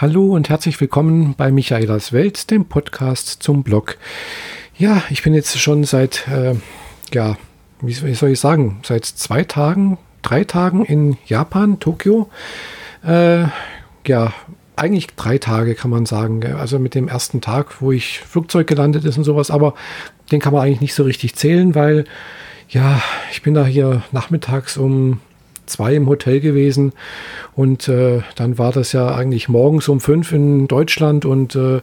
Hallo und herzlich willkommen bei Michaelas Welt, dem Podcast zum Blog. Ja, ich bin jetzt schon seit, äh, ja, wie soll ich sagen, seit zwei Tagen, drei Tagen in Japan, Tokio. Äh, ja, eigentlich drei Tage kann man sagen. Also mit dem ersten Tag, wo ich Flugzeug gelandet ist und sowas, aber den kann man eigentlich nicht so richtig zählen, weil ja, ich bin da hier nachmittags um zwei im Hotel gewesen und äh, dann war das ja eigentlich morgens um fünf in Deutschland und äh,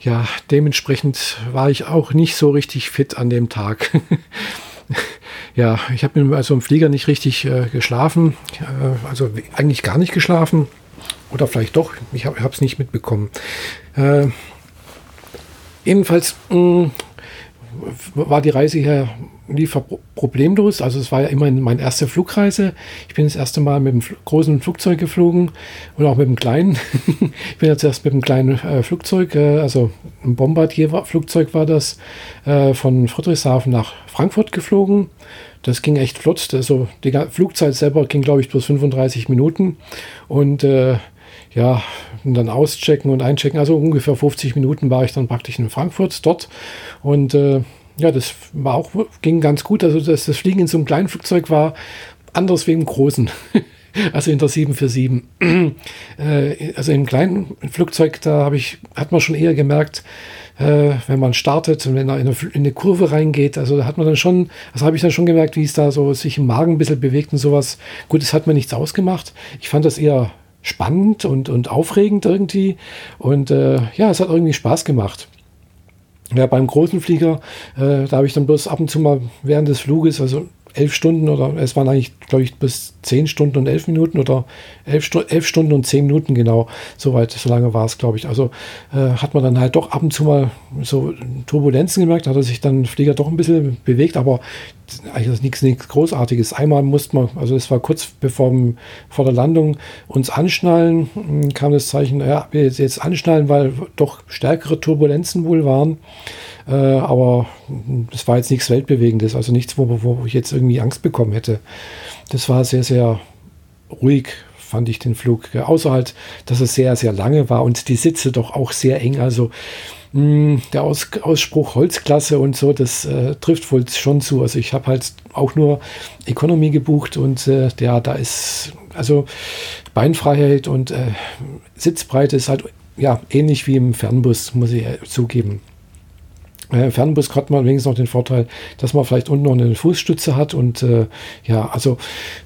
ja, dementsprechend war ich auch nicht so richtig fit an dem Tag. ja, ich habe also im Flieger nicht richtig äh, geschlafen, äh, also eigentlich gar nicht geschlafen oder vielleicht doch, ich habe es nicht mitbekommen. Äh, jedenfalls mh, mm, war die Reise hier lief problemlos. Also es war ja immerhin meine erste Flugreise. Ich bin das erste Mal mit dem großen Flugzeug geflogen und auch mit dem kleinen. ich bin jetzt erst mit dem kleinen äh, Flugzeug, äh, also ein Bombardier-Flugzeug war das, äh, von Friedrichshafen nach Frankfurt geflogen. Das ging echt flott. Also die Flugzeit selber ging, glaube ich, bloß 35 Minuten. Und ja, und dann auschecken und einchecken. Also ungefähr 50 Minuten war ich dann praktisch in Frankfurt dort. Und äh, ja, das war auch, ging ganz gut. Also dass das Fliegen in so einem kleinen Flugzeug war anders wie im großen. also in der 747. äh, also im kleinen Flugzeug, da habe ich, hat man schon eher gemerkt, äh, wenn man startet und wenn er in eine, in eine, Kurve reingeht, also da hat man dann schon, also habe ich dann schon gemerkt, wie es da so sich im Magen ein bisschen bewegt und sowas. Gut, es hat mir nichts ausgemacht. Ich fand das eher spannend und, und aufregend irgendwie. Und äh, ja, es hat irgendwie Spaß gemacht. Ja, beim großen Flieger, äh, da habe ich dann bloß ab und zu mal während des Fluges, also elf Stunden oder es waren eigentlich, glaube ich, bis zehn Stunden und elf Minuten oder elf, Stu elf Stunden und zehn Minuten genau. Soweit, so lange war es, glaube ich. Also äh, hat man dann halt doch ab und zu mal so Turbulenzen gemerkt, hat er sich dann Flieger doch ein bisschen bewegt, aber eigentlich nichts, nichts Großartiges. Einmal musste man, also es war kurz bevor vor der Landung, uns anschnallen, kam das Zeichen, ja, wir jetzt anschnallen, weil doch stärkere Turbulenzen wohl waren. Äh, aber das war jetzt nichts Weltbewegendes, also nichts, wo, wo ich jetzt irgendwie Angst bekommen hätte. Das war sehr, sehr ruhig, fand ich den Flug. Außer halt, dass es sehr, sehr lange war und die Sitze doch auch sehr eng. Also mh, hm, der Aus Ausspruch Holzklasse und so, das äh, trifft wohl schon zu. Also ich habe halt auch nur Economy gebucht und äh, ja, da ist also Beinfreiheit und äh, Sitzbreite ist halt ja ähnlich wie im Fernbus, muss ich äh, zugeben. Äh, Fernbus hat man wenigstens noch den Vorteil, dass man vielleicht unten noch eine Fußstütze hat und äh, ja, also,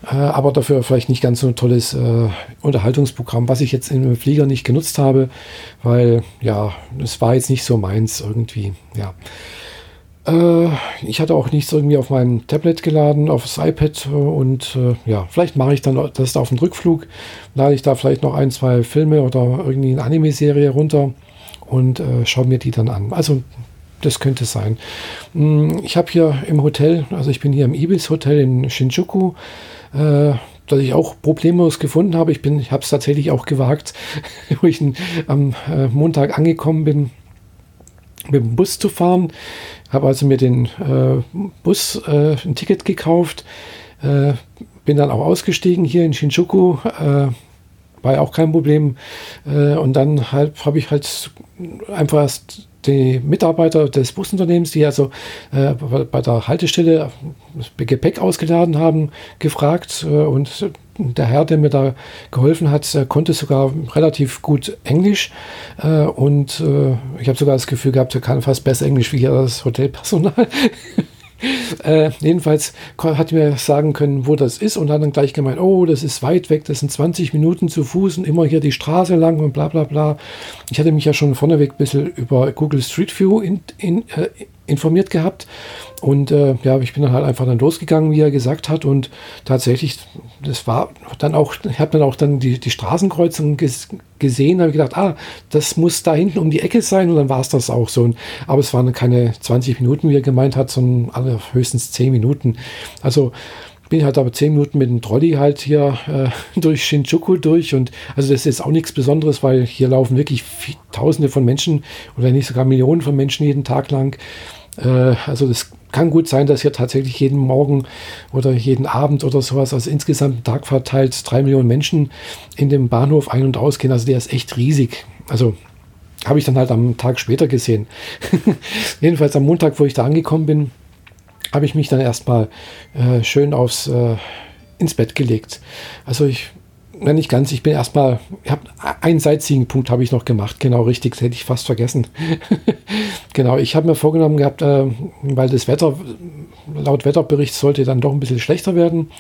äh, aber dafür vielleicht nicht ganz so ein tolles äh, Unterhaltungsprogramm, was ich jetzt im Flieger nicht genutzt habe, weil ja, es war jetzt nicht so meins irgendwie, ja. Äh, ich hatte auch nichts irgendwie auf meinem Tablet geladen, auf das iPad und ja, vielleicht mache ich dann das auf dem Rückflug, lade ich da vielleicht noch ein, zwei Filme oder irgendwie eine Anime-Serie runter und schaue mir die dann an. Also das könnte sein. Hm, ich habe hier im Hotel, also ich bin hier im Ibis Hotel in Shinjuku, äh, das ich auch problemlos gefunden habe. Ich ich habe es tatsächlich auch gewagt, wo ich am äh, Montag angekommen bin, mit dem Bus zu fahren. Habe also mir den äh, Bus äh, ein Ticket gekauft, äh, bin dann auch ausgestiegen hier in Shinjuku. Äh, war ja auch kein Problem. und dann halt, habe ich halt einfach erst die Mitarbeiter des Busunternehmens, die also äh, bei der Haltestelle Gepäck ausgeladen haben, gefragt. Äh, und der Herr, der mir da geholfen hat, äh, konnte sogar relativ gut Englisch. Äh, und äh, ich habe sogar das Gefühl gehabt, er kann fast besser Englisch wie das Hotelpersonal. Äh, jedenfalls hat mir sagen können, wo das ist und hat dann gleich gemeint, oh, das ist weit weg, das sind 20 Minuten zu Fuß und immer hier die Straße lang und bla bla bla. Ich hatte mich ja schon vorneweg ein bisschen über Google Street View in, in, äh, informiert gehabt. Und äh, ja, ich bin dann halt einfach dann losgegangen, wie er gesagt hat. Und tatsächlich, das war dann auch, ich habe dann auch dann die, die Straßenkreuzung ges gesehen, habe gedacht, ah, das muss da hinten um die Ecke sein. Und dann war es das auch so. Und, aber es waren keine 20 Minuten, wie er gemeint hat, sondern höchstens 10 Minuten. Also bin halt aber 10 Minuten mit dem Trolley halt hier äh, durch Shinjuku durch. Und also das ist auch nichts Besonderes, weil hier laufen wirklich Tausende von Menschen oder nicht sogar Millionen von Menschen jeden Tag lang. Äh, also das kann gut sein, dass hier tatsächlich jeden Morgen oder jeden Abend oder sowas, also insgesamt Tag verteilt, drei Millionen Menschen in dem Bahnhof ein- und ausgehen. Also der ist echt riesig. Also habe ich dann halt am Tag später gesehen. Jedenfalls am Montag, wo ich da angekommen bin, habe ich mich dann erstmal äh, schön aufs, äh, ins Bett gelegt. Also ich na nicht ganz, ich bin erstmal, ich habe einen Sightseeing-Punkt habe ich noch gemacht, genau richtig, das hätte ich fast vergessen. genau, ich habe mir vorgenommen gehabt, äh, weil das Wetter, laut Wetterbericht sollte dann doch ein bisschen schlechter werden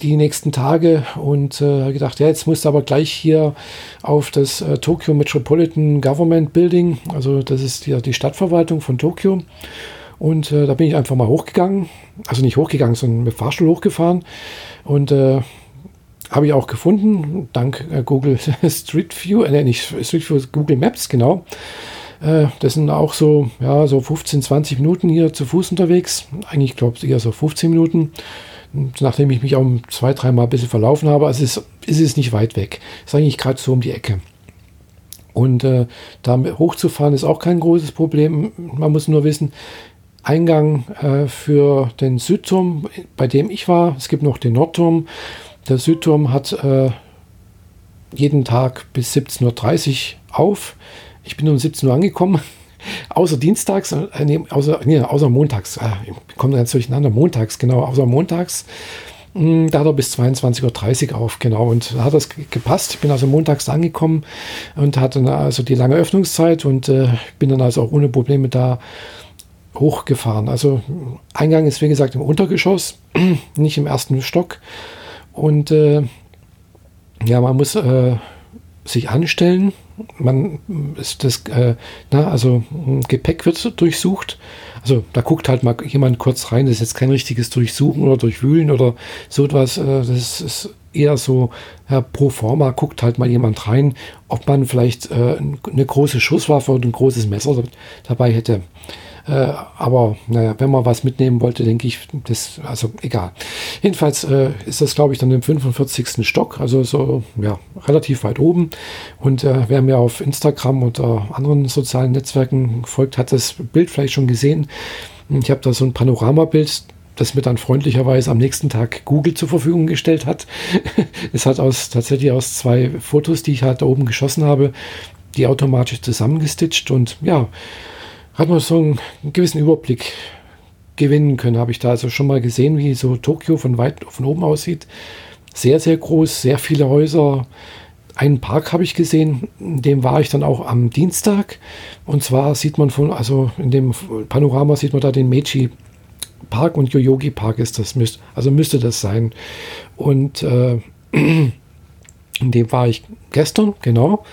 die nächsten Tage und äh, gedacht, ja, jetzt musst du aber gleich hier auf das äh, Tokyo Metropolitan Government Building, also das ist die, die Stadtverwaltung von Tokio. Und äh, da bin ich einfach mal hochgegangen, also nicht hochgegangen, sondern mit Fahrstuhl hochgefahren und äh, habe ich auch gefunden, dank äh, Google Street View, äh, nicht Street View, Google Maps, genau. Äh, das sind auch so, ja, so 15, 20 Minuten hier zu Fuß unterwegs. Eigentlich glaube ich eher so 15 Minuten. Nachdem ich mich auch zwei, dreimal ein bisschen verlaufen habe, also es ist, es ist nicht weit weg. Ist eigentlich gerade so um die Ecke. Und äh, da hochzufahren ist auch kein großes Problem. Man muss nur wissen, Eingang äh, für den Südturm, bei dem ich war, es gibt noch den Nordturm, der Südturm hat äh, jeden Tag bis 17.30 Uhr auf. Ich bin um 17 Uhr angekommen. außer dienstags, äh, nee, außer, nee, außer montags. Äh, ich komme ganz durcheinander. Montags, genau, außer montags. Hm, da hat er bis 22.30 Uhr auf, genau. Und da hat das gepasst. Ich bin also montags angekommen und hatte also die lange Öffnungszeit und äh, bin dann also auch ohne Probleme da hochgefahren. Also Eingang ist wie gesagt im Untergeschoss, nicht im ersten Stock. Und äh, ja, man muss äh, sich anstellen. Man ist das, äh, na, also Gepäck wird durchsucht. Also da guckt halt mal jemand kurz rein. Das ist jetzt kein richtiges Durchsuchen oder Durchwühlen oder so etwas. Äh, das ist eher so, ja, pro forma guckt halt mal jemand rein, ob man vielleicht äh, eine große Schusswaffe oder ein großes Messer dabei hätte. Äh, aber naja, wenn man was mitnehmen wollte, denke ich, das, also egal. Jedenfalls äh, ist das, glaube ich, dann im 45. Stock, also so ja, relativ weit oben. Und äh, wer mir auf Instagram oder anderen sozialen Netzwerken folgt, hat das Bild vielleicht schon gesehen. Ich habe da so ein Panoramabild, das mir dann freundlicherweise am nächsten Tag Google zur Verfügung gestellt hat. es hat aus, tatsächlich aus zwei Fotos, die ich halt da oben geschossen habe, die automatisch zusammengestitcht und ja, hat man so einen gewissen Überblick gewinnen können. Habe ich da also schon mal gesehen, wie so Tokio von weit von oben aussieht. Sehr, sehr groß, sehr viele Häuser. Einen Park habe ich gesehen, in dem war ich dann auch am Dienstag. Und zwar sieht man von, also in dem Panorama sieht man da den Meiji Park und Yoyogi Park ist das, also müsste das sein. Und äh, in dem war ich gestern, genau.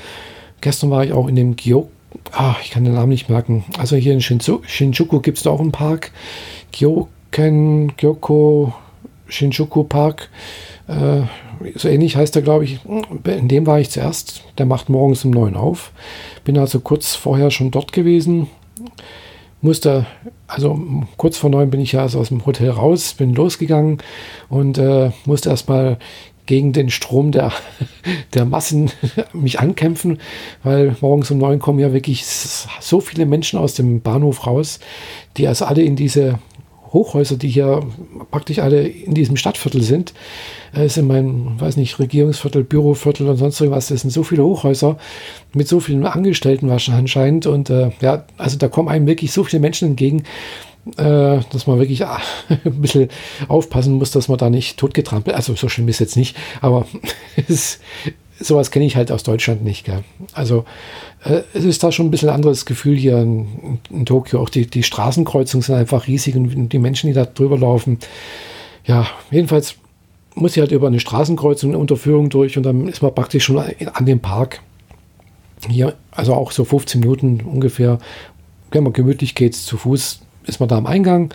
Gestern war ich auch in dem Gyo ah, ich kann den Namen nicht merken. Also hier in Shinzu, Shinjuku gibt es auch einen Park. Gyoken, Gyoko, Shinjuku Park. Äh, so ähnlich heißt er, glaube ich. In dem war ich zuerst. Der macht morgens um neun auf. Bin also kurz vorher schon dort gewesen. Musste, also kurz vor neun bin ich ja also aus dem Hotel raus, bin losgegangen und äh, musste erstmal gegen den Strom der, der Massen mich ankämpfen, weil morgens um neun kommen ja wirklich so viele Menschen aus dem Bahnhof raus, die also alle in diese Hochhäuser, die hier praktisch alle in diesem Stadtviertel sind. Es ist in weiß nicht, Regierungsviertel, Büroviertel und sonst irgendwas. Das sind so viele Hochhäuser mit so vielen Angestellten wahrscheinlich anscheinend. Und äh, ja, also da kommen einem wirklich so viele Menschen entgegen äh, dass man wirklich ah, ein bisschen aufpassen muss, dass man da nicht totgetrampelt, also so schlimm ist jetzt nicht, aber es, sowas kenne ich halt aus Deutschland nicht. Gell? Also äh, es ist da schon ein bisschen anderes Gefühl hier in, in Tokio. Auch die, die Straßenkreuzungen sind einfach riesig und die Menschen, die da drüber laufen. Ja, jedenfalls muss ich halt über eine Straßenkreuzung eine Unterführung durch und dann ist man praktisch schon an dem Park. Hier, also auch so 15 Minuten ungefähr. Wenn man gemütlich geht, zu Fuß ist man da am Eingang.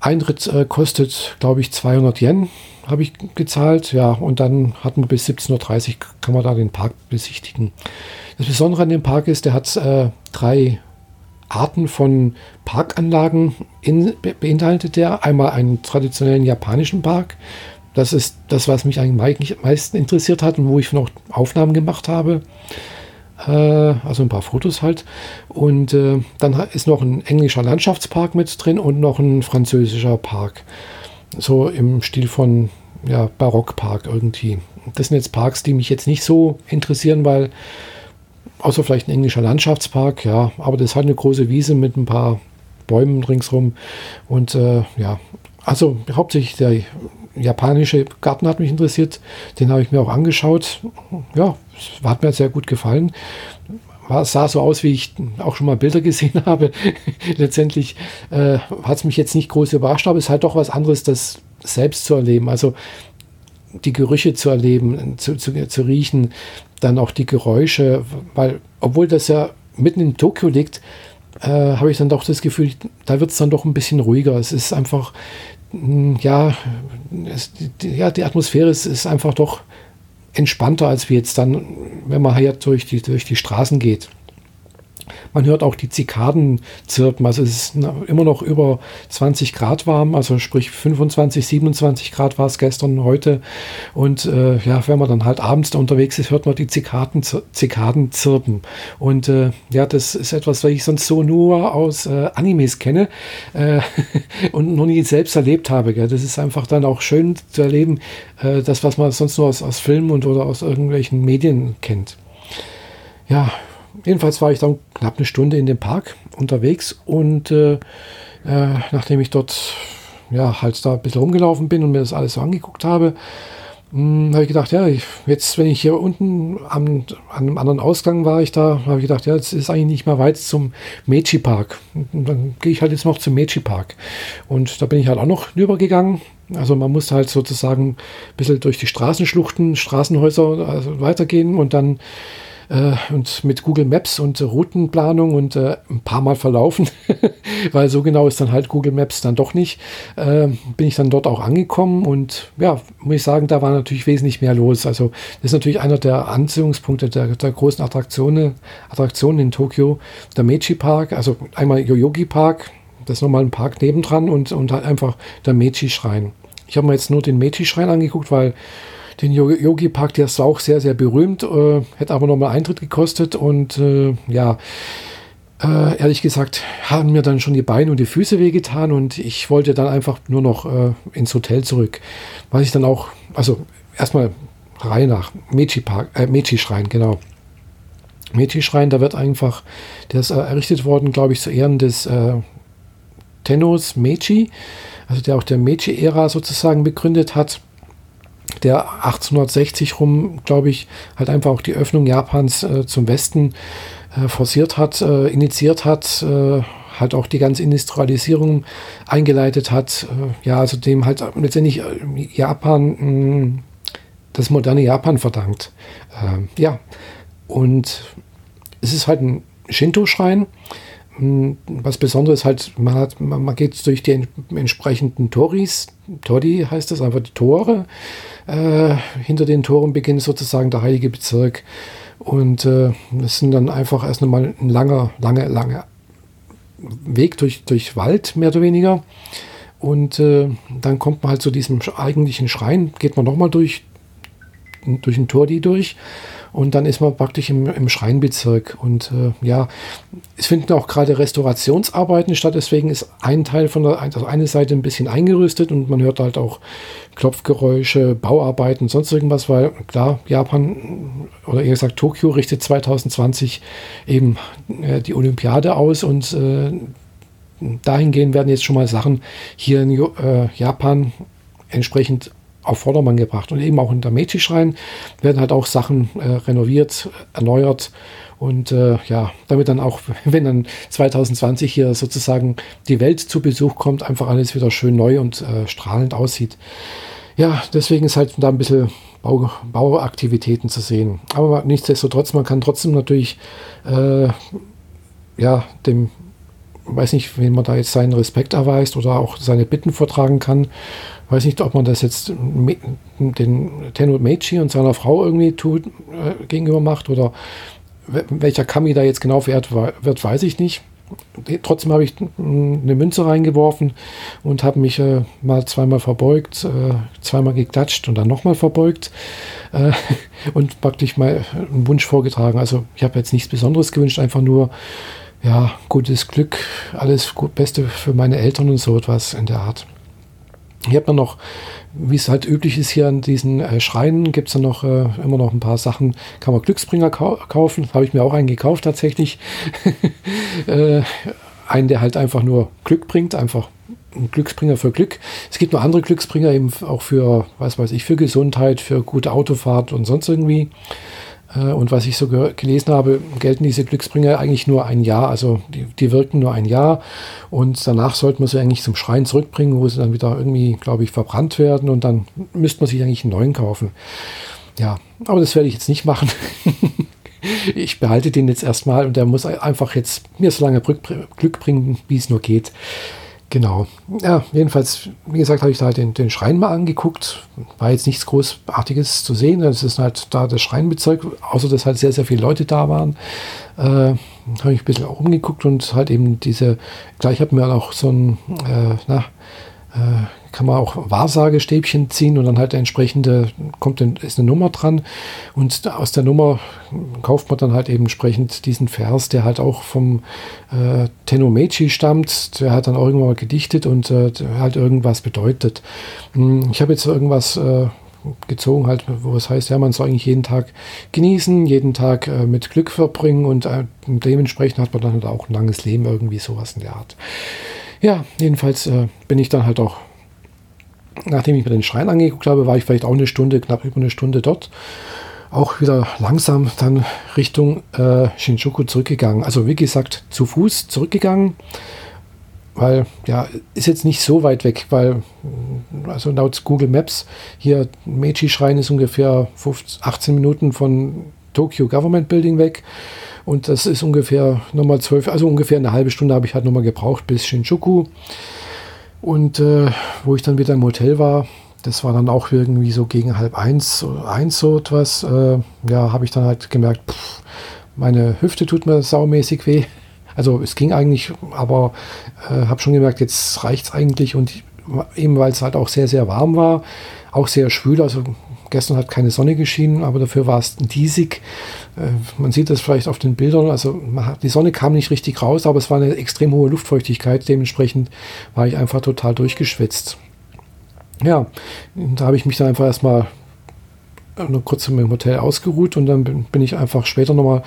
Eintritt äh, kostet, glaube ich, 200 Yen, habe ich gezahlt. Ja, und dann hat man bis 17.30 Uhr, kann man da den Park besichtigen. Das Besondere an dem Park ist, der hat äh, drei Arten von Parkanlagen in, beinhaltet der. Einmal einen traditionellen japanischen Park. Das ist das, was mich eigentlich am meisten interessiert hat und wo ich noch Aufnahmen gemacht habe. Äh, also ein paar Fotos halt. Und äh, dann ist noch ein englischer Landschaftspark mit drin und noch ein französischer Park. So im Stil von ja, Barockpark irgendwie. Das sind jetzt Parks, die mich jetzt nicht so interessieren, weil außer vielleicht ein englischer Landschaftspark, ja, aber das halt eine große Wiese mit ein paar Bäumen ringsrum und äh, ja, also hauptsächlich der japanische Garten hat mich interessiert, den habe ich mir auch angeschaut, ja, hat mir sehr gut gefallen. War, sah so aus, wie ich auch schon mal Bilder gesehen habe. Letztendlich äh, hat es mich jetzt nicht groß überrascht, aber es ist halt doch was anderes, das selbst zu erleben. Also die Gerüche zu erleben, zu, zu, zu riechen, dann auch die Geräusche, weil obwohl das ja mitten in Tokio liegt, äh, habe ich dann doch das Gefühl, da wird es dann doch ein bisschen ruhiger. Es ist einfach, mh, ja, es, die, ja, die Atmosphäre ist, ist einfach doch entspannter, als wie jetzt dann, wenn man hier durch die, durch die Straßen geht. Man hört auch die Zikaden zirpen. Also es ist immer noch über 20 Grad warm, also sprich 25, 27 Grad war es gestern, heute. Und äh, ja, wenn man dann halt abends da unterwegs ist, hört man die Zikaden, Zikaden zirpen. Und äh, ja, das ist etwas, was ich sonst so nur aus äh, Animes kenne äh, und noch nie selbst erlebt habe. Gell. Das ist einfach dann auch schön zu erleben, äh, das, was man sonst nur aus, aus Filmen und oder aus irgendwelchen Medien kennt. Ja, jedenfalls war ich dann knapp eine Stunde in dem Park unterwegs und äh, äh, nachdem ich dort ja halt da ein bisschen rumgelaufen bin und mir das alles so angeguckt habe, hm, habe ich gedacht, ja, ich, jetzt, wenn ich hier unten am, an einem anderen Ausgang war, ich da, habe ich gedacht, ja, jetzt ist eigentlich nicht mehr weit zum Meiji Park. Und dann gehe ich halt jetzt noch zum Meiji Park. Und da bin ich halt auch noch rübergegangen. Also man musste halt sozusagen ein bisschen durch die Straßenschluchten, Straßenhäuser also weitergehen und dann äh, und mit Google Maps und äh, Routenplanung und äh, ein paar Mal verlaufen, weil so genau ist dann halt Google Maps dann doch nicht, äh, bin ich dann dort auch angekommen und ja, muss ich sagen, da war natürlich wesentlich mehr los. Also das ist natürlich einer der Anziehungspunkte der, der großen Attraktionen, Attraktionen in Tokio, der Meiji Park, also einmal Yoyogi Park, das ist nochmal ein Park nebendran und, und halt einfach der Meiji-Schrein. Ich habe mir jetzt nur den Meiji-Schrein angeguckt, weil den Yogi Park, der ist auch sehr, sehr berühmt, äh, hätte aber nochmal Eintritt gekostet und äh, ja, äh, ehrlich gesagt, haben mir dann schon die Beine und die Füße wehgetan und ich wollte dann einfach nur noch äh, ins Hotel zurück. Was ich dann auch, also erstmal rein nach Meiji Park, äh, Meiji Schrein, genau. Meiji Schrein, da wird einfach, der ist errichtet worden, glaube ich, zu Ehren des äh, Tennos Meiji, also der auch der Meiji-Ära sozusagen begründet hat der 1860 rum, glaube ich, halt einfach auch die Öffnung Japans äh, zum Westen äh, forciert hat, äh, initiiert hat, äh, halt auch die ganze Industrialisierung eingeleitet hat. Äh, ja, also dem halt letztendlich äh, Japan, mh, hm, das moderne Japan verdankt. ja, und es ist halt ein Shinto-Schrein. Hm, was Besonderes halt, man, hat, man, man geht durch die entsprechenden Toris, Tori heißt das, einfach die Tore. Äh, hinter den Toren beginnt sozusagen der heilige Bezirk. Und äh, das sind dann einfach erst einmal ein langer, langer, langer Weg durch, durch Wald, mehr oder weniger. Und äh, dann kommt man halt zu diesem eigentlichen Schrein, geht man nochmal durch, durch ein Tor durch und dann ist man praktisch im, im Schreinbezirk. Und äh, ja, es finden auch gerade Restaurationsarbeiten statt, deswegen ist ein Teil von der also eine Seite ein bisschen eingerüstet und man hört halt auch Klopfgeräusche, Bauarbeiten, sonst irgendwas, weil klar, Japan oder eher gesagt Tokio richtet 2020 eben äh, die Olympiade aus und äh, dahingehend werden jetzt schon mal Sachen hier in äh, Japan entsprechend auf Vordermann gebracht. Und eben auch in der Meiji-Schrein werden halt auch Sachen äh, renoviert, erneuert und äh, ja, damit dann auch, wenn dann 2020 hier sozusagen die Welt zu Besuch kommt, einfach alles wieder schön neu und äh, strahlend aussieht. Ja, deswegen ist halt da ein bisschen Bau, Bauaktivitäten zu sehen. Aber nichtsdestotrotz, man kann trotzdem natürlich äh, ja, dem weiß nicht, wem man da jetzt seinen Respekt erweist oder auch seine Bitten vortragen kann. Weiß nicht, ob man das jetzt den Tenno Meiji und seiner Frau irgendwie tut, äh, gegenüber macht oder welcher Kami da jetzt genau verehrt wird, weiß ich nicht. trotzdem habe ich eine Münze reingeworfen und habe mich äh, mal zweimal verbeugt, äh, zweimal geklatscht und dann nochmal verbeugt äh, und praktisch mal einen Wunsch vorgetragen. Also ich habe jetzt nichts Besonderes gewünscht, einfach nur ja, gutes Glück, alles gut, Beste für meine Eltern und so etwas in der Art. Ich habe dann noch, wie es halt üblich ist hier an diesen äh, Schreinen, gibt es dann noch äh, immer noch ein paar Sachen, kann man Glücksbringer kau kaufen. Habe ich mir auch einen gekauft tatsächlich. äh, einen, der halt einfach nur Glück bringt, einfach ein Glücksbringer für Glück. Es gibt noch andere Glücksbringer eben auch für, was weiß ich, für Gesundheit, für gute Autofahrt und sonst irgendwie. Äh, und was ich so gelesen habe, gelten diese Glücksbringer eigentlich nur ein Jahr. Also die, die, wirken nur ein Jahr und danach sollte man sie eigentlich zum Schrein zurückbringen, wo sie dann wieder irgendwie, glaube ich, verbrannt werden und dann müsste man sich eigentlich einen neuen kaufen. Ja, aber das werde ich jetzt nicht machen. ich behalte den jetzt erstmal und der muss einfach jetzt mir so lange Glück bringen, wie es nur geht. Genau. Ja, jedenfalls, wie gesagt, habe ich da den, den Schrein mal angeguckt. War jetzt nichts Großartiges zu sehen. Es ist halt da das Schreinbezirk, außer dass halt sehr, sehr viele Leute da waren. Äh, habe ich ein bisschen umgeguckt und halt eben diese, gleich habe mir auch so ein, äh, na, äh, kann man auch Wahrsagestäbchen ziehen und dann halt entsprechende, kommt dann, ist eine Nummer dran und aus der Nummer kauft man dann halt eben entsprechend diesen Vers, der halt auch vom äh, Tenno Meiji stammt, der hat dann irgendwann mal gedichtet und äh, halt irgendwas bedeutet. Hm, ich habe jetzt irgendwas äh, gezogen, halt, wo es heißt, ja, man soll eigentlich jeden Tag genießen, jeden Tag äh, mit Glück verbringen und äh, dementsprechend hat man dann halt auch ein langes Leben, irgendwie sowas in der Art. Ja, jedenfalls äh, bin ich dann halt auch nachdem ich mir den Schrein angeguckt habe, war ich vielleicht auch eine Stunde, knapp über eine Stunde dort. Auch wieder langsam dann Richtung äh, Shinjuku zurückgegangen. Also wie gesagt, zu Fuß zurückgegangen, weil ja, ist jetzt nicht so weit weg, weil also laut Google Maps hier Meiji-Schrein ist ungefähr 15, 18 Minuten von Tokyo Government Building weg. Und das ist ungefähr nochmal zwölf, also ungefähr eine halbe Stunde habe ich halt nochmal gebraucht bis Shinjuku. Und äh, wo ich dann wieder im Hotel war, das war dann auch irgendwie so gegen halb eins, eins so etwas, äh, ja, habe ich dann halt gemerkt, pff, meine Hüfte tut mir saumäßig weh. Also es ging eigentlich, aber äh, habe schon gemerkt, jetzt reicht es eigentlich und eben weil es halt auch sehr, sehr warm war, auch sehr schwül, also Gestern hat keine Sonne geschienen, aber dafür war es diesig. Äh, man sieht das vielleicht auf den Bildern. Also hat, die Sonne kam nicht richtig raus, aber es war eine extrem hohe Luftfeuchtigkeit. Dementsprechend war ich einfach total durchgeschwitzt. Ja, da habe ich mich dann einfach erstmal noch kurz im Hotel ausgeruht und dann bin ich einfach später nochmal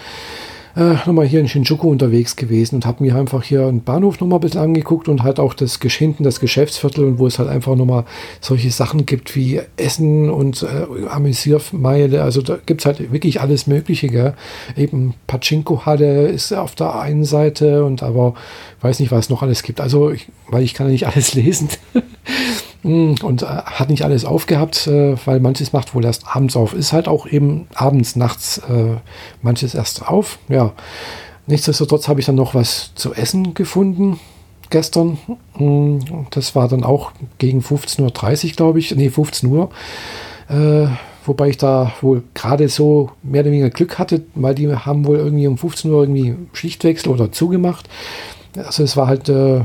äh, nochmal hier in Shinjuku unterwegs gewesen und habe mir einfach hier einen Bahnhof nochmal ein bisschen angeguckt und halt auch das hinten das Geschäftsviertel und wo es halt einfach nochmal solche Sachen gibt wie Essen und äh, Amüsiermeile. Also da gibt es halt wirklich alles Mögliche. Gell? Eben Pachinko-Halle ist auf der einen Seite und aber weiß nicht, was noch alles gibt. Also, ich, weil ich kann ja nicht alles lesen. Hm, und äh, hat nicht alles aufgehabt, äh, weil manches macht wohl erst abends auf. Ist halt auch eben abends, nachts äh, manches erst auf. Ja, nichtsdestotrotz habe ich dann noch was zu essen gefunden gestern. Hm, das war dann auch gegen 15.30 Uhr, glaube ich. Nee, 15 Uhr. Wobei ich da wohl gerade so mehr oder weniger Glück hatte, weil die haben wohl irgendwie um 15 Uhr irgendwie Schichtwechsel oder zugemacht. Also es war halt äh,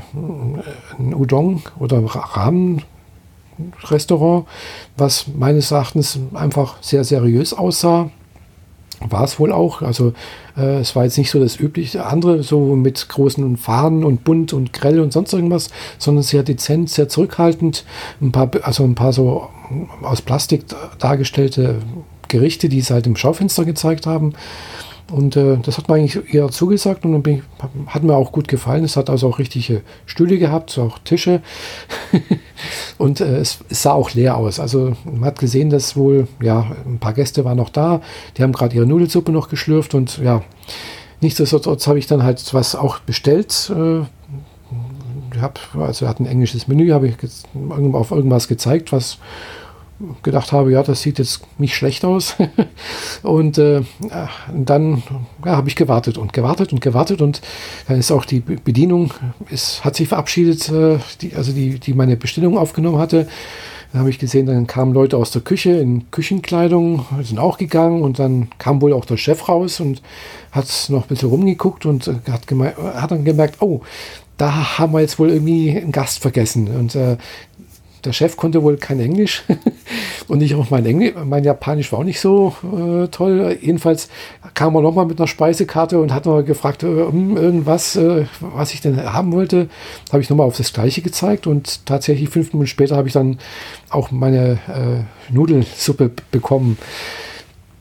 ein Udon oder Rahmen Restaurant, was meines Erachtens einfach sehr seriös aussah. War es wohl auch. Also äh, es war jetzt nicht so das übliche andere, so mit großen Fahnen und bunt und grell und sonst irgendwas, sondern sehr dezent, sehr zurückhaltend. Ein paar, also ein paar so aus Plastik dargestellte Gerichte, die es halt im Schaufenster gezeigt haben. Und äh, das hat mir eigentlich eher zugesagt und ich, hat mir auch gut gefallen. Es hat also auch richtige Stühle gehabt, so auch Tische. und äh, es, es, sah auch leer aus. Also man hat gesehen, dass wohl, ja, ein paar Gäste waren noch da. Die haben gerade ihre Nudelsuppe noch geschlürft und ja, nichtsdestotrotz habe ich dann halt was auch bestellt. Äh, hab, also er hat ein englisches Menü, habe ich auf irgendwas gezeigt, was gedacht habe, ja, das sieht jetzt nicht schlecht aus. und äh, dann ja, habe ich gewartet und gewartet und gewartet und dann ist auch die Bedienung, ist, hat sich verabschiedet, äh, die, also die, die meine Bestellung aufgenommen hatte, Dann habe ich gesehen, dann kamen Leute aus der Küche in Küchenkleidung, sind auch gegangen und dann kam wohl auch der Chef raus und hat noch ein bisschen rumgeguckt und hat, hat dann gemerkt, oh, da haben wir jetzt wohl irgendwie einen Gast vergessen. Und äh, der Chef konnte wohl kein Englisch und ich auch mein Englisch, mein Japanisch war auch nicht so äh, toll. Jedenfalls kam er nochmal mit einer Speisekarte und hat noch gefragt, äh, irgendwas, äh, was ich denn haben wollte. Habe ich nochmal auf das Gleiche gezeigt und tatsächlich fünf Minuten später habe ich dann auch meine äh, Nudelsuppe bekommen,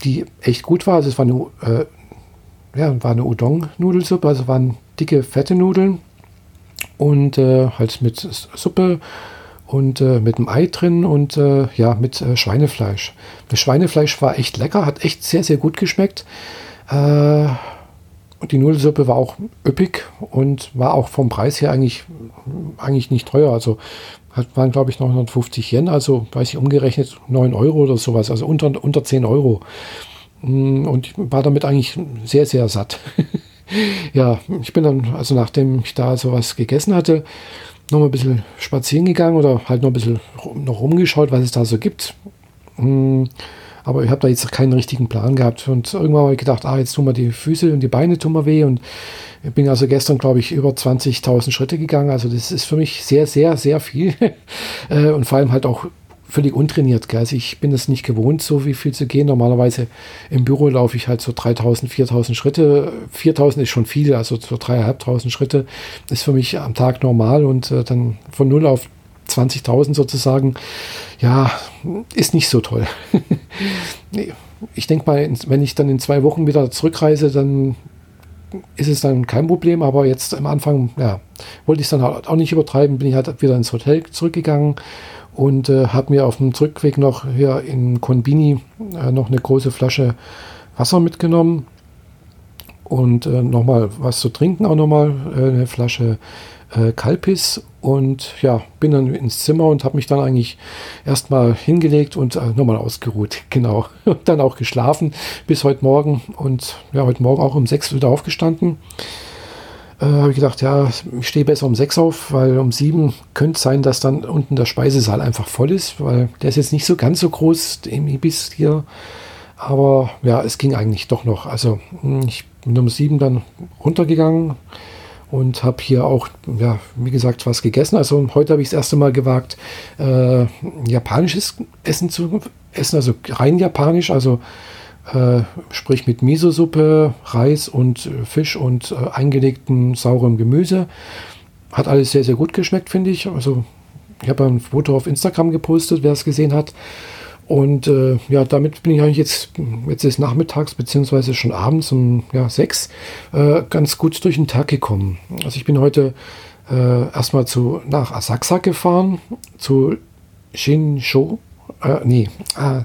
die echt gut war. Also es war eine, äh, ja, war eine Udon-Nudelsuppe, also waren dicke, fette Nudeln und äh, halt mit Suppe und äh, mit einem Ei drin und äh, ja, mit äh, Schweinefleisch. Das Schweinefleisch war echt lecker, hat echt sehr, sehr gut geschmeckt. Äh, und die Nudelsuppe war auch üppig und war auch vom Preis her eigentlich, eigentlich nicht teuer. Also hat, waren, glaube ich, noch 150 Yen, also weiß ich umgerechnet 9 Euro oder sowas, also unter, unter 10 Euro. Mm, und ich war damit eigentlich sehr, sehr satt. ja, ich bin dann, also nachdem ich da sowas gegessen hatte, noch mal ein bisschen spazieren gegangen oder halt noch ein bisschen noch rumgeschaut, was es da so gibt. Hm, aber ich habe da jetzt keinen richtigen Plan gehabt. Und irgendwann habe ich gedacht, ah, jetzt tun wir die Füße und die Beine tun wir weh. Und ich bin also gestern, glaube ich, über 20.000 Schritte gegangen. Also das ist für mich sehr, sehr, sehr viel. Äh, und vor allem halt auch völlig untrainiert. Gell? Also ich bin es nicht gewohnt, so wie viel zu gehen. Normalerweise im Büro laufe ich halt so 3000, 4000 Schritte. 4000 ist schon viel, also so 3500 Schritte ist für mich am Tag normal und äh, dann von 0 auf 20.000 sozusagen, ja, ist nicht so toll. nee. Ich denke mal, wenn ich dann in zwei Wochen wieder zurückreise, dann ist es dann kein Problem, aber jetzt am Anfang, ja, wollte ich es dann auch nicht übertreiben, bin ich halt wieder ins Hotel zurückgegangen und äh, habe mir auf dem Rückweg noch hier in Konbini äh, noch eine große Flasche Wasser mitgenommen und äh, nochmal was zu trinken, auch nochmal äh, eine Flasche äh, Kalpis. Und ja, bin dann ins Zimmer und habe mich dann eigentlich erstmal hingelegt und äh, nochmal ausgeruht, genau. Und dann auch geschlafen bis heute Morgen. Und ja, heute Morgen auch um sechs wieder aufgestanden äh, habe ich gedacht, ja, ich stehe besser um sechs auf, weil um sieben könnte sein, dass dann unten der Speisesaal einfach voll ist, weil der ist jetzt nicht so ganz so groß im Ibis hier. Aber ja, es ging eigentlich doch noch. Also hm, ich bin um sieben dann runtergegangen und habe hier auch, ja, wie gesagt, was gegessen. Also heute habe ich das erste Mal gewagt, äh, japanisches Essen zu essen, also rein japanisch, also äh, sprich mit Miso-Suppe, Reis und äh, Fisch und äh, eingelegtem saurem Gemüse. Hat alles sehr, sehr gut geschmeckt, finde ich. Also ich habe ein Foto auf Instagram gepostet, wer es gesehen hat. Und äh, ja, damit bin ich eigentlich jetzt, jetzt ist nachmittags beziehungsweise schon abends um ja, sechs äh, ganz gut durch den Tag gekommen. Also ich bin heute äh, erstmal zu, nach Asakusa gefahren, zu Shinsho, äh, nee, äh,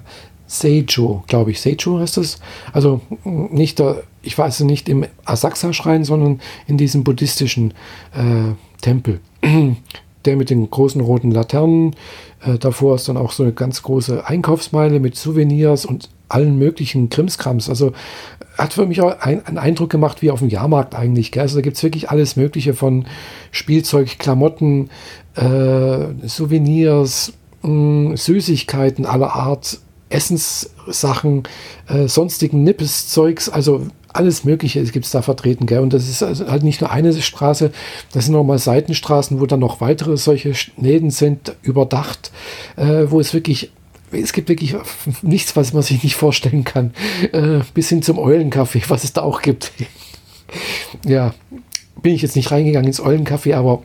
Seijo, glaube ich. Seijo heißt das. Also nicht da, ich weiß nicht im Asakusa-Schrein, sondern in diesem buddhistischen äh, Tempel. Der mit den großen roten Laternen. Äh, davor ist dann auch so eine ganz große Einkaufsmeile mit Souvenirs und allen möglichen Krimskrams. Also hat für mich auch ein, einen Eindruck gemacht wie auf dem Jahrmarkt eigentlich. Gell? Also da gibt es wirklich alles Mögliche von Spielzeug, Klamotten, äh, Souvenirs, mh, hm, Süßigkeiten aller Art, Essenssachen, äh, sonstigen Nippes-Zeugs, also alles Mögliche gibt es da vertreten. Gell? Und das ist also halt nicht nur eine Straße, das sind nochmal Seitenstraßen, wo dann noch weitere solche Läden sind, überdacht, äh, wo es wirklich es gibt wirklich nichts, was man sich nicht vorstellen kann. Äh, bis hin zum Eulencafé, was es da auch gibt. ja, bin ich jetzt nicht reingegangen ins Eulencafé, aber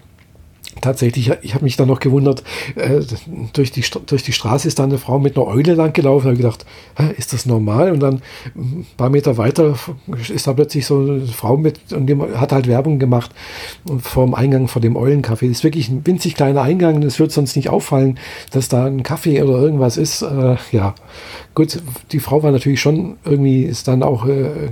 tatsächlich, ich habe mich dann noch gewundert, äh, durch, die, durch die Straße ist da eine Frau mit einer Eule lang gelaufen. Da habe ich gedacht, ist das normal? Und dann ein paar Meter weiter ist da plötzlich so eine Frau mit und die hat halt Werbung gemacht vor dem Eingang vor dem Eulencafé. Das ist wirklich ein winzig kleiner Eingang. Es wird sonst nicht auffallen, dass da ein Kaffee oder irgendwas ist. Äh, ja, gut, die Frau war natürlich schon irgendwie, ist dann auch äh,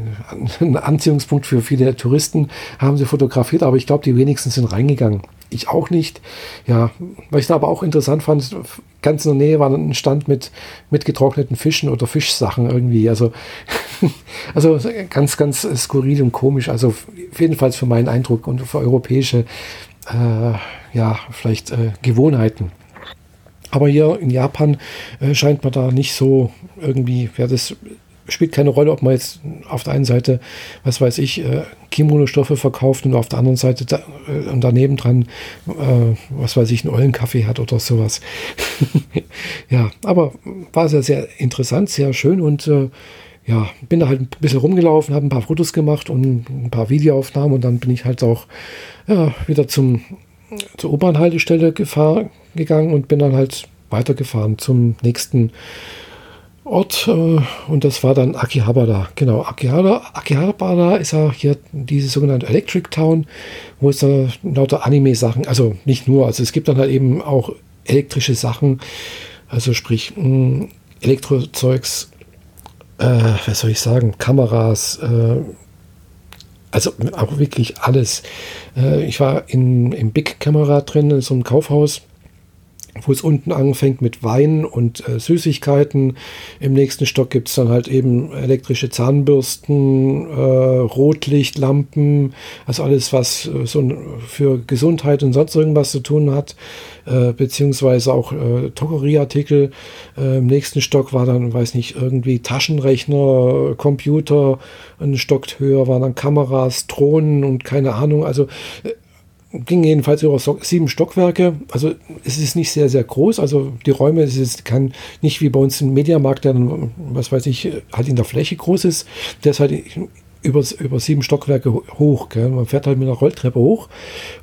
ein Anziehungspunkt für viele Touristen, haben sie fotografiert, aber ich glaube, die wenigsten sind reingegangen ich auch nicht. Ja, was ich da aber auch interessant fand, ganz in der Nähe war ein Stand mit, mit getrockneten Fischen oder Fischsachen irgendwie. Also, also ganz, ganz skurril und komisch. Also jedenfalls für meinen Eindruck und für europäische, äh, ja, vielleicht äh, Gewohnheiten. Aber hier in Japan äh, scheint man da nicht so irgendwie, ja, das spielt keine Rolle, ob man jetzt auf der einen Seite, was weiß ich, äh, Kimono-Stoffe verkauft und auf der anderen Seite da, äh, und daneben dran, äh, was weiß ich, einen Eulenkaffee hat oder sowas. ja, aber war sehr, sehr interessant, sehr schön und äh, ja, bin da halt ein bisschen rumgelaufen, habe ein paar Fotos gemacht und ein paar Videoaufnahmen und dann bin ich halt auch ja, wieder zum, zur U-Bahn-Haltestelle gegangen und bin dann halt weitergefahren zum nächsten Ort äh, und das war dann Akihabara. Genau, Akihabara, Akihabara ist ja hier diese sogenannte Electric Town, wo es da lauter Anime-Sachen, also nicht nur, also es gibt dann halt eben auch elektrische Sachen, also sprich mh, Elektrozeugs, äh, was soll ich sagen, Kameras, äh, also auch wirklich alles. Äh, ich war in, im Big Camera drin, in so einem Kaufhaus wo es unten anfängt mit Wein und äh, Süßigkeiten. Im nächsten Stock gibt es dann halt eben elektrische Zahnbürsten, äh, Rotlichtlampen, also alles, was äh, so für Gesundheit und sonst irgendwas zu tun hat, äh, beziehungsweise auch äh, Drogerieartikel. Äh, Im nächsten Stock war dann, weiß nicht, irgendwie Taschenrechner, Computer, ein Stock höher waren dann Kameras, Drohnen und keine Ahnung. Also äh, ging jedenfalls über sieben Stockwerke. Also es ist nicht sehr, sehr groß. Also die Räume, es ist kann nicht wie bei uns im Mediamarkt, der dann, was weiß ich, halt in der Fläche groß ist. Der ist halt über, über sieben Stockwerke hoch. Gell? Man fährt halt mit einer Rolltreppe hoch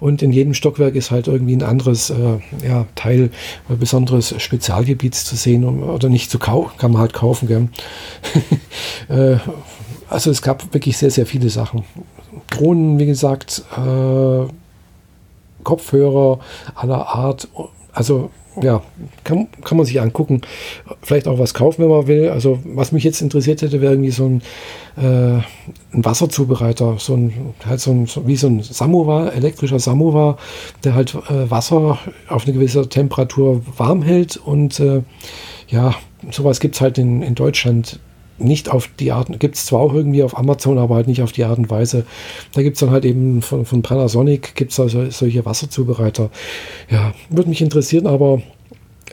und in jedem Stockwerk ist halt irgendwie ein anderes äh, ja, Teil, ein besonderes Spezialgebiet zu sehen oder nicht zu kaufen, kann man halt kaufen. Äh, also es gab wirklich sehr, sehr viele Sachen. Drohnen, wie gesagt, äh, Kopfhörer aller Art. Also ja, kann, kann man sich angucken. Vielleicht auch was kaufen, wenn man will. Also was mich jetzt interessiert hätte, wäre irgendwie so ein, äh, ein Wasserzubereiter, so ein, halt so ein, so, wie so ein Samovar, elektrischer Samovar, der halt äh, Wasser auf eine gewisse Temperatur warm hält. Und äh, ja, sowas gibt es halt in, in Deutschland nicht auf die Art, gibt es zwar auch irgendwie auf Amazon, aber halt nicht auf die Art und Weise. Da gibt es dann halt eben von, von Panasonic, gibt es also solche Wasserzubereiter. Ja, würde mich interessieren, aber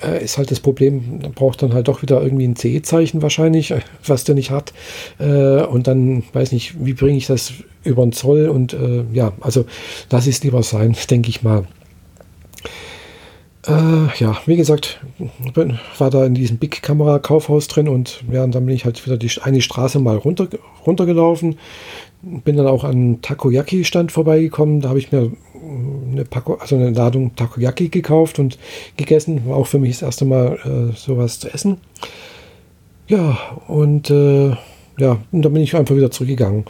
äh, ist halt das Problem, braucht dann halt doch wieder irgendwie ein CE-Zeichen wahrscheinlich, was der nicht hat. Äh, und dann weiß nicht, wie bringe ich das über den Zoll und äh, ja, also lass es lieber sein, denke ich mal. Äh, ja, wie gesagt, war da in diesem Big Kamera Kaufhaus drin und ja, dann bin ich halt wieder die eine Straße mal runter, runtergelaufen. Bin dann auch an Takoyaki Stand vorbeigekommen. Da habe ich mir eine, Packung, also eine Ladung Takoyaki gekauft und gegessen. War auch für mich das erste Mal äh, sowas zu essen. Ja, und äh, ja, und dann bin ich einfach wieder zurückgegangen.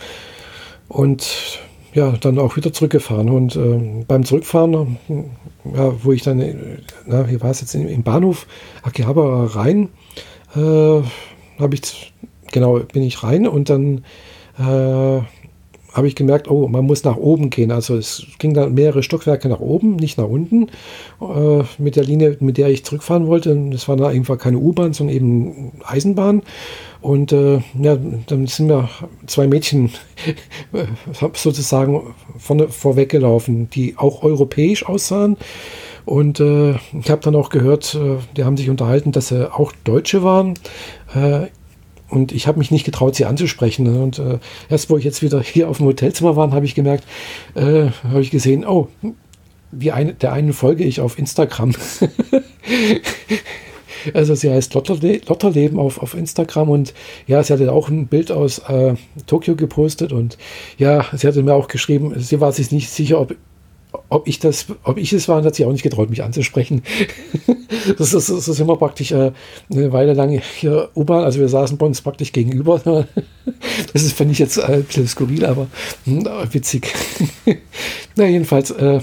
Und ja, dann auch wieder zurückgefahren. Und äh, beim Zurückfahren, ja, wo ich dann, na, hier war es jetzt im Bahnhof Akihabara rein, äh, habe ich, genau, bin ich rein und dann äh, habe ich gemerkt, oh, man muss nach oben gehen. Also es ging dann mehrere Stockwerke nach oben, nicht nach unten, äh, mit der Linie, mit der ich zurückfahren wollte. Das war da einfach keine U-Bahn, sondern eben Eisenbahn. Und äh, ja, dann sind mir zwei Mädchen sozusagen vorne, vorweggelaufen, die auch europäisch aussahen. Und äh, ich habe dann auch gehört, äh, die haben sich unterhalten, dass sie auch Deutsche waren. Äh, und ich habe mich nicht getraut, sie anzusprechen. Und äh, erst wo ich jetzt wieder hier auf dem Hotelzimmer war, habe ich gemerkt, äh, habe ich gesehen, oh, wie eine, der einen folge ich auf Instagram. also sie heißt Lotterle Lotterleben auf, auf Instagram und ja, sie hatte auch ein Bild aus äh, Tokio gepostet und ja, sie hatte mir auch geschrieben, sie war sich nicht sicher, ob ob ich das, ob ich es war, hat sie auch nicht getraut, mich anzusprechen. das, ist, das ist immer praktisch äh, eine Weile lang hier U-Bahn, also wir saßen bei uns praktisch gegenüber. das ist, finde ich jetzt äh, ein bisschen skurril, aber mh, hm, witzig. Na, jedenfalls, äh,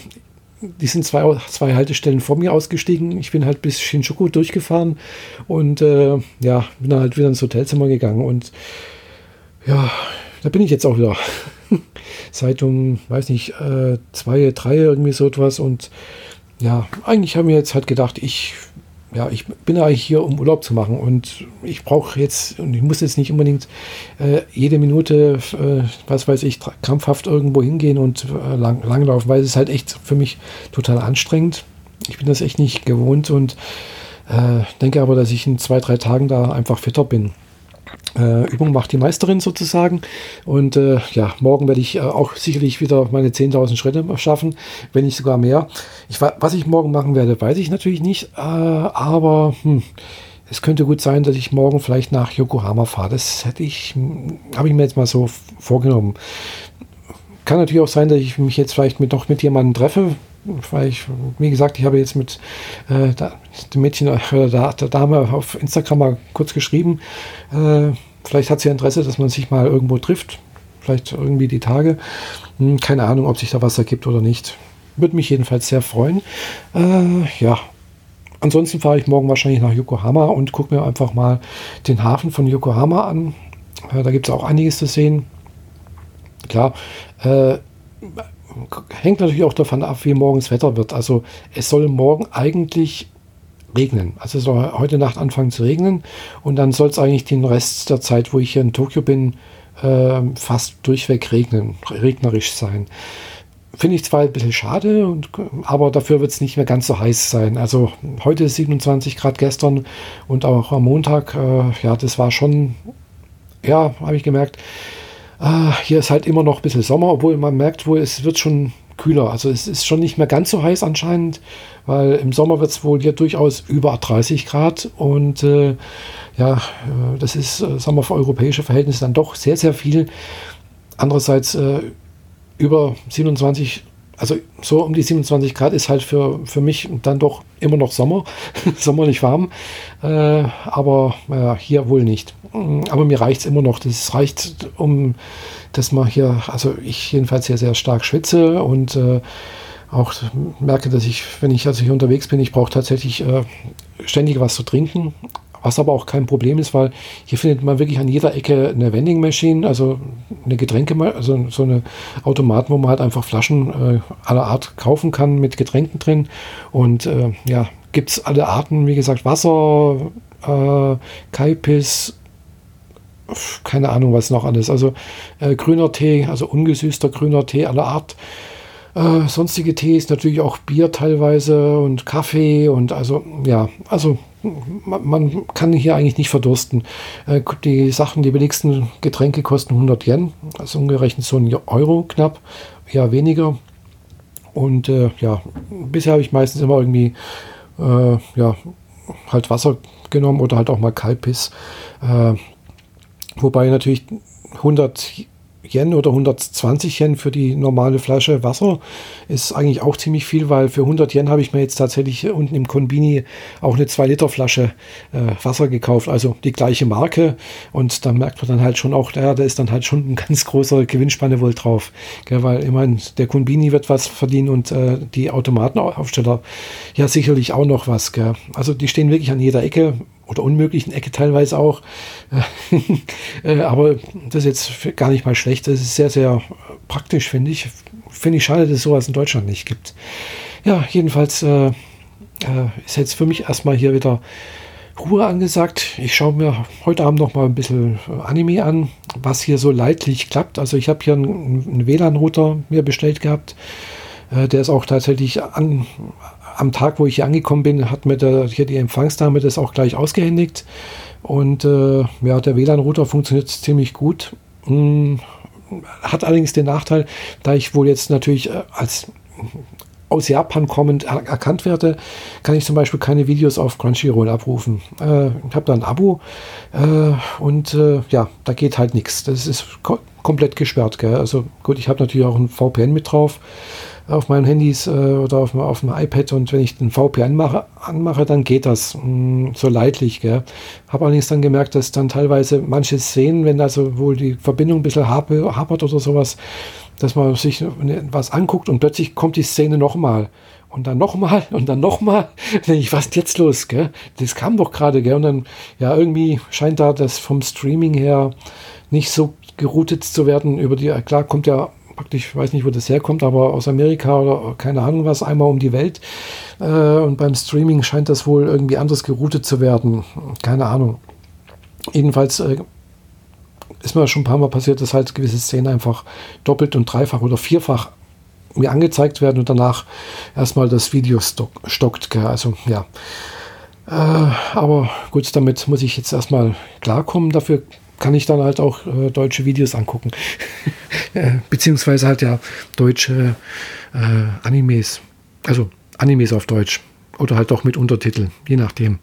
die sind zwei, zwei Haltestellen vor mir ausgestiegen. Ich bin halt bis Shinjuku durchgefahren und äh, ja, bin dann halt wieder ins Hotelzimmer gegangen und ja, da bin ich jetzt auch wieder. Seit um, weiß nicht, äh, zwei, drei, irgendwie so etwas. Und ja, eigentlich haben wir jetzt halt gedacht, ich, ja, ich bin eigentlich hier, um Urlaub zu machen. Und ich brauche jetzt, und ich muss jetzt nicht unbedingt äh, jede Minute, äh, was weiß ich, krampfhaft irgendwo hingehen und äh, lang, langlaufen, weil es ist halt echt für mich total anstrengend. Ich bin das echt nicht gewohnt und Äh, denke aber, dass ich in zwei, drei Tagen da einfach fitter bin. Äh, Übung macht die Meisterin sozusagen. Und äh, ja, morgen werde ich äh, auch sicherlich wieder meine 10.000 Schritte schaffen, wenn nicht sogar mehr. Ich, was ich morgen machen werde, weiß ich natürlich nicht. Äh, aber hm, es könnte gut sein, dass ich morgen vielleicht nach Yokohama fahre. Das hätte ich, hm, habe ich mir jetzt mal so vorgenommen. Kann natürlich auch sein, dass ich mich jetzt vielleicht mit, noch mit jemandem treffe, weil ich, wie gesagt, ich habe jetzt mit äh, dem Mädchen oder äh, der, der, Dame auf Instagram mal kurz geschrieben. Äh, vielleicht hat sie Interesse, dass man sich mal irgendwo trifft. Vielleicht irgendwie die Tage. Hm, keine Ahnung, ob sich da was ergibt oder nicht. Würde mich jedenfalls sehr freuen. Äh, ja. Ansonsten fahre ich morgen wahrscheinlich nach Yokohama und gucke mir einfach mal den Hafen von Yokohama an. Äh, da gibt es auch einiges zu sehen. Klar, äh, hängt natürlich auch davon ab, wie morgens Wetter wird. Also es soll morgen eigentlich regnen. Also es soll heute Nacht anfangen zu regnen und dann soll es eigentlich den Rest der Zeit, wo ich hier in Tokio bin, äh, fast durchweg regnen, regnerisch sein. Finde ich zwar ein bisschen schade, und, aber dafür wird es nicht mehr ganz so heiß sein. Also heute ist 27 Grad gestern und auch am Montag, äh, ja, das war schon, ja, habe ich gemerkt, Ah, hier ist halt immer noch ein bisschen Sommer, obwohl man merkt wohl, es wird schon kühler. Also es ist schon nicht mehr ganz so heiß anscheinend, weil im Sommer wird es wohl hier durchaus über 30 Grad und äh, ja, äh, das ist, äh, sagen wir, für europäische Verhältnisse dann doch sehr, sehr viel. Andererseits äh, über 27 also so um die 27 Grad ist halt für, für mich dann doch immer noch Sommer, sommerlich warm, äh, aber äh, hier wohl nicht. Aber mir reicht es immer noch. Das reicht, um dass man hier, also ich jedenfalls hier sehr stark schwitze und äh, auch merke, dass ich, wenn ich also hier unterwegs bin, ich brauche tatsächlich äh, ständig was zu trinken. Was aber auch kein Problem ist, weil hier findet man wirklich an jeder Ecke eine Vending Machine, also eine Getränke, also so eine Automat, wo man halt einfach Flaschen äh, aller Art kaufen kann mit Getränken drin. Und äh, ja, gibt es alle Arten, wie gesagt, Wasser, äh, Kaipis, keine Ahnung, was noch alles. Also äh, grüner Tee, also ungesüßter grüner Tee aller Art. Äh, sonstige Tees, natürlich auch Bier teilweise und Kaffee und also, ja, also man kann hier eigentlich nicht verdursten. Äh, die Sachen, die billigsten Getränke kosten 100 Yen, also umgerechnet so ein Euro knapp, ja weniger. Und äh, ja, bisher habe ich meistens immer irgendwie äh, ja, halt Wasser genommen oder halt auch mal Kalbis. Äh, wobei natürlich 100 Yen oder 120 Yen für die normale Flasche Wasser ist eigentlich auch ziemlich viel, weil für 100 Yen habe ich mir jetzt tatsächlich unten im Konbini auch eine 2 Liter Flasche äh, Wasser gekauft, also die gleiche Marke und da merkt man dann halt schon auch, ja, da ist dann halt schon ein ganz großer Gewinnspanne wohl drauf, gell, weil immerhin der Konbini wird was verdienen und äh, die Automatenaufsteller ja sicherlich auch noch was, gell. also die stehen wirklich an jeder Ecke oder unmöglichen Ecke teilweise auch. Äh, aber das ist jetzt gar nicht mal schlecht. Das ist sehr, sehr praktisch, finde ich. Finde ich schade, dass es sowas in Deutschland nicht gibt. Ja, jedenfalls äh, äh, ist jetzt für mich erstmal hier wieder Ruhe angesagt. Ich schaue mir heute Abend noch mal ein bisschen Anime an, was hier so leidlich klappt. Also ich habe hier einen, einen WLAN-Router mir bestellt gehabt. Äh, der ist auch tatsächlich an, am Tag, wo ich hier angekommen bin, hat mir der, hier die Empfangsdame das auch gleich ausgehändigt. Und äh, ja, der WLAN-Router funktioniert ziemlich gut. Hm, hat allerdings den Nachteil, da ich wohl jetzt natürlich äh, als aus Japan kommend er erkannt werde, kann ich zum Beispiel keine Videos auf Crunchyroll abrufen. Äh, ich habe da ein Abo äh, und äh, ja, da geht halt nichts. Das ist ko komplett gesperrt. Gell? Also gut, ich habe natürlich auch ein VPN mit drauf auf meinen Handys äh, oder auf, auf dem iPad und wenn ich den VPN mache, anmache, dann geht das mh, mm, so leidlich. Habe allerdings dann gemerkt, dass dann teilweise manche Szenen, wenn also wohl die Verbindung ein bisschen hapert oder sowas, dass man sich was anguckt und plötzlich kommt die Szene nochmal. Und dann nochmal und dann nochmal. denke ich, was ist jetzt los? Gell? Das kam doch gerade. Und dann, ja, irgendwie scheint da das vom Streaming her nicht so geroutet zu werden. Über die, klar kommt ja praktisch, ich weiß nicht, wo das herkommt, aber aus Amerika oder keine Ahnung was, einmal um die Welt. Äh, und beim Streaming scheint das wohl irgendwie anders geroutet zu werden. Keine Ahnung. Jedenfalls äh, ist mir schon ein paar Mal passiert, dass halt gewisse Szenen einfach doppelt und dreifach oder vierfach mir angezeigt werden und danach erstmal das Video stock, stockt. Gell? Also ja. Äh, aber gut, damit muss ich jetzt erstmal klarkommen. Dafür kann ich dann halt auch äh, deutsche Videos angucken. Äh, beziehungsweise halt ja deutsche äh, Animes. Also Animes auf Deutsch. Oder halt doch mit Untertiteln, je nachdem.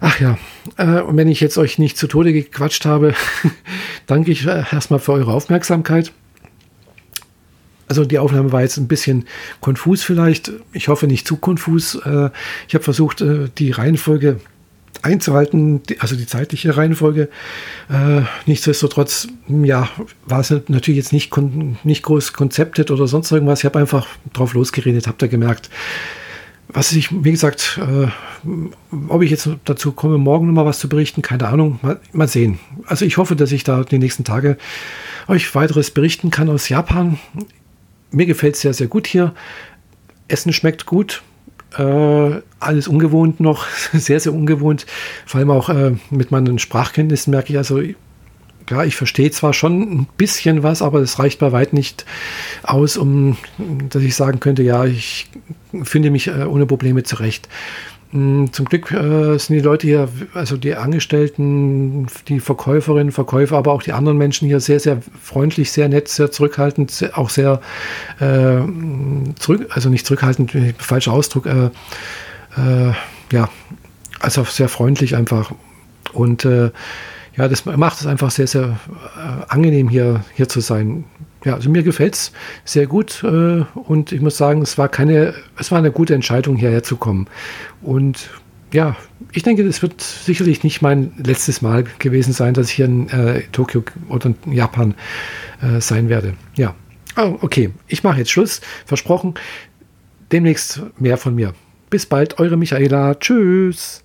Ach ja, äh, und wenn ich jetzt euch nicht zu Tode gequatscht habe, danke ich äh, erstmal für eure Aufmerksamkeit. Also die Aufnahme war jetzt ein bisschen konfus vielleicht. Ich hoffe nicht zu konfus. Äh, ich habe versucht, die Reihenfolge einzuhalten, also die zeitliche Reihenfolge. Äh, nichtsdestotrotz, ja, war es natürlich jetzt nicht, nicht groß konzeptet oder sonst irgendwas. Ich habe einfach drauf losgeredet, habt ihr gemerkt. Was ich, wie gesagt, äh, ob ich jetzt dazu komme, morgen nochmal was zu berichten, keine Ahnung. Mal, mal, sehen. Also ich hoffe, dass ich da die nächsten Tage euch weiteres berichten kann aus Japan. Mir gefällt es sehr, sehr gut hier. Essen schmeckt gut. Äh, alles ungewohnt noch, sehr, sehr ungewohnt. Vor allem auch äh, mit meinen Sprachkenntnissen merke ich also, ja, ich verstehe zwar schon ein bisschen was, aber es reicht bei weit nicht aus, um dass ich sagen könnte, ja, ich finde mich äh, ohne Probleme zurecht. Hm, zum Glück äh, sind die Leute hier, also die Angestellten, die Verkäuferinnen, Verkäufer, aber auch die anderen Menschen hier sehr, sehr freundlich, sehr nett, sehr zurückhaltend, sehr, auch sehr äh, zurück, also nicht zurückhaltend, falscher Ausdruck, äh, äh, ja, also sehr freundlich einfach. Und äh, ja, das macht es einfach sehr, sehr äh, angenehm hier, hier zu sein. Ja, also mir gefällt es sehr gut äh, und ich muss sagen, es war keine, es war eine gute Entscheidung, hierher zu kommen. Und ja, ich denke, das wird sicherlich nicht mein letztes Mal gewesen sein, dass ich hier in äh, Tokio oder in Japan äh, sein werde. Ja, oh, okay, ich mache jetzt Schluss, versprochen. Demnächst mehr von mir. Bis bald, eure Michaela. Tschüss.